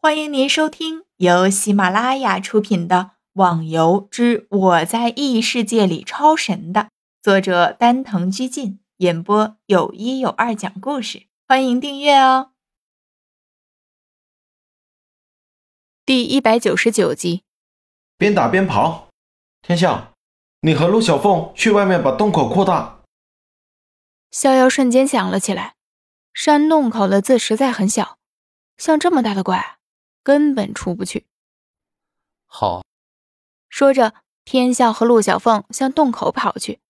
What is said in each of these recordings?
欢迎您收听由喜马拉雅出品的《网游之我在异世界里超神》的作者丹藤居进演播，有一有二讲故事。欢迎订阅哦。第一百九十九集，边打边跑。天象，你和陆小凤去外面把洞口扩大。逍遥瞬间想了起来，山洞口的字实在很小，像这么大的怪。根本出不去。好，说着，天笑和陆小凤向洞口跑去。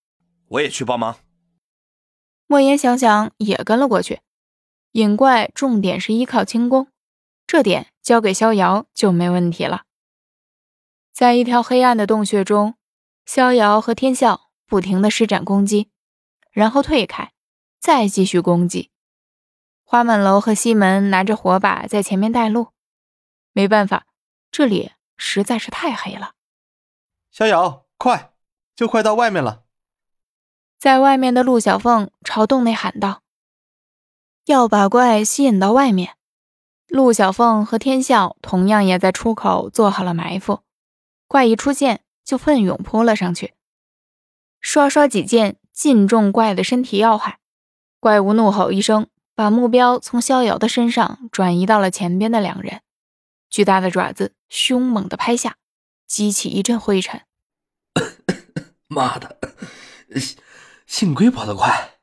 我也去帮忙。莫言想想也跟了过去。引怪重点是依靠轻功，这点交给逍遥就没问题了。在一条黑暗的洞穴中，逍遥和天笑不停的施展攻击，然后退开，再继续攻击。花满楼和西门拿着火把在前面带路。没办法，这里实在是太黑了。逍遥，快，就快到外面了。在外面的陆小凤朝洞内喊道：“要把怪吸引到外面。”陆小凤和天笑同样也在出口做好了埋伏，怪一出现就奋勇扑了上去，刷刷几剑尽中怪的身体要害。怪物怒吼一声，把目标从逍遥的身上转移到了前边的两人。巨大的爪子凶猛的拍下，激起一阵灰尘。妈的，幸亏跑得快！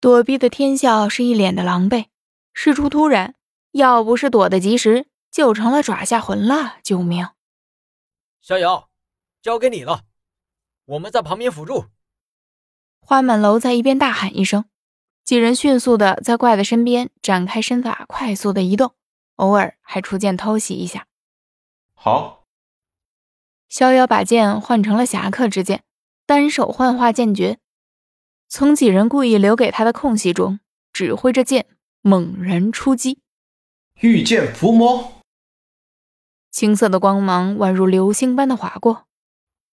躲避的天笑是一脸的狼狈。事出突然，要不是躲得及时，就成了爪下魂了。救命！逍遥，交给你了，我们在旁边辅助。花满楼在一边大喊一声，几人迅速的在怪的身边展开身法，快速的移动。偶尔还出剑偷袭一下。好，逍遥把剑换成了侠客之剑，单手幻化剑诀，从几人故意留给他的空隙中，指挥着剑猛然出击。御剑伏魔，青色的光芒宛如流星般的划过，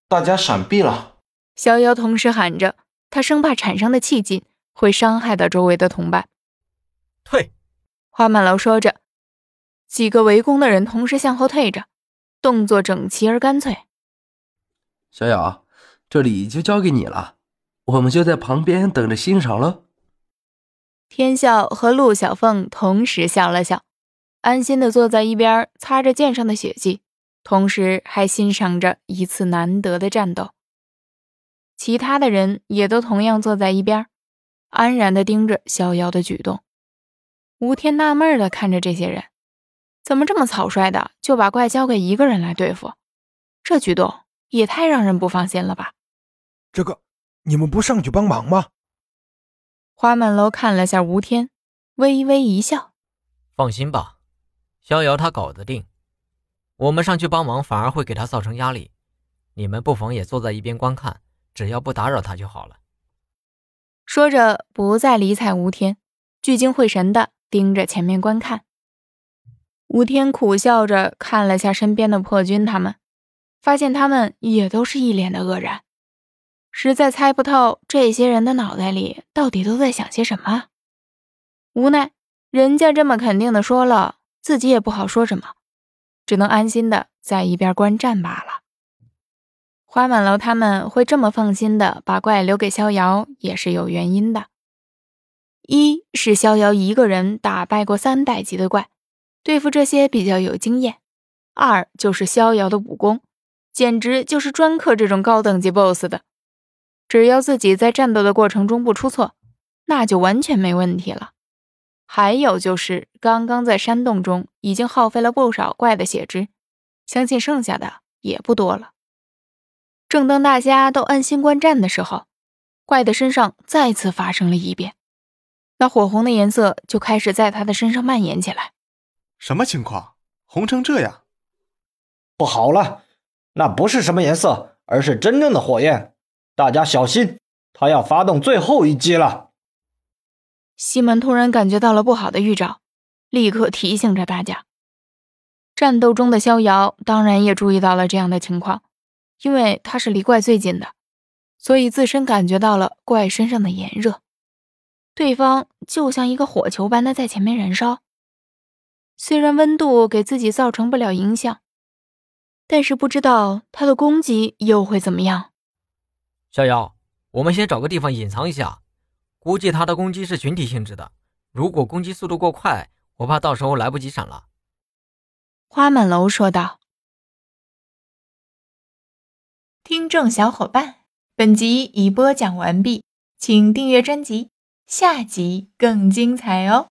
大家闪避了。逍遥同时喊着，他生怕产生的气劲会伤害到周围的同伴。退！花满楼说着。几个围攻的人同时向后退着，动作整齐而干脆。小雅，这里就交给你了，我们就在旁边等着欣赏喽。天笑和陆小凤同时笑了笑，安心的坐在一边，擦着剑上的血迹，同时还欣赏着一次难得的战斗。其他的人也都同样坐在一边，安然的盯着逍遥的举动。吴天纳闷的看着这些人。怎么这么草率的就把怪交给一个人来对付？这举动也太让人不放心了吧！这个，你们不上去帮忙吗？花满楼看了下吴天，微微一笑：“放心吧，逍遥他搞得定。我们上去帮忙反而会给他造成压力。你们不妨也坐在一边观看，只要不打扰他就好了。”说着，不再理睬吴天，聚精会神的盯着前面观看。吴天苦笑着看了下身边的破军，他们发现他们也都是一脸的愕然，实在猜不透这些人的脑袋里到底都在想些什么。无奈人家这么肯定的说了，自己也不好说什么，只能安心的在一边观战罢了。花满楼他们会这么放心的把怪留给逍遥，也是有原因的。一是逍遥一个人打败过三代级的怪。对付这些比较有经验。二就是逍遥的武功，简直就是专克这种高等级 BOSS 的。只要自己在战斗的过程中不出错，那就完全没问题了。还有就是刚刚在山洞中已经耗费了不少怪的血汁，相信剩下的也不多了。正当大家都安心观战的时候，怪的身上再次发生了异变，那火红的颜色就开始在他的身上蔓延起来。什么情况？红成这样，不好了！那不是什么颜色，而是真正的火焰。大家小心，他要发动最后一击了。西门突然感觉到了不好的预兆，立刻提醒着大家。战斗中的逍遥当然也注意到了这样的情况，因为他是离怪最近的，所以自身感觉到了怪身上的炎热。对方就像一个火球般的在前面燃烧。虽然温度给自己造成不了影响，但是不知道他的攻击又会怎么样。逍遥，我们先找个地方隐藏一下。估计他的攻击是群体性质的，如果攻击速度过快，我怕到时候来不及闪了。花满楼说道。听众小伙伴，本集已播讲完毕，请订阅专辑，下集更精彩哦。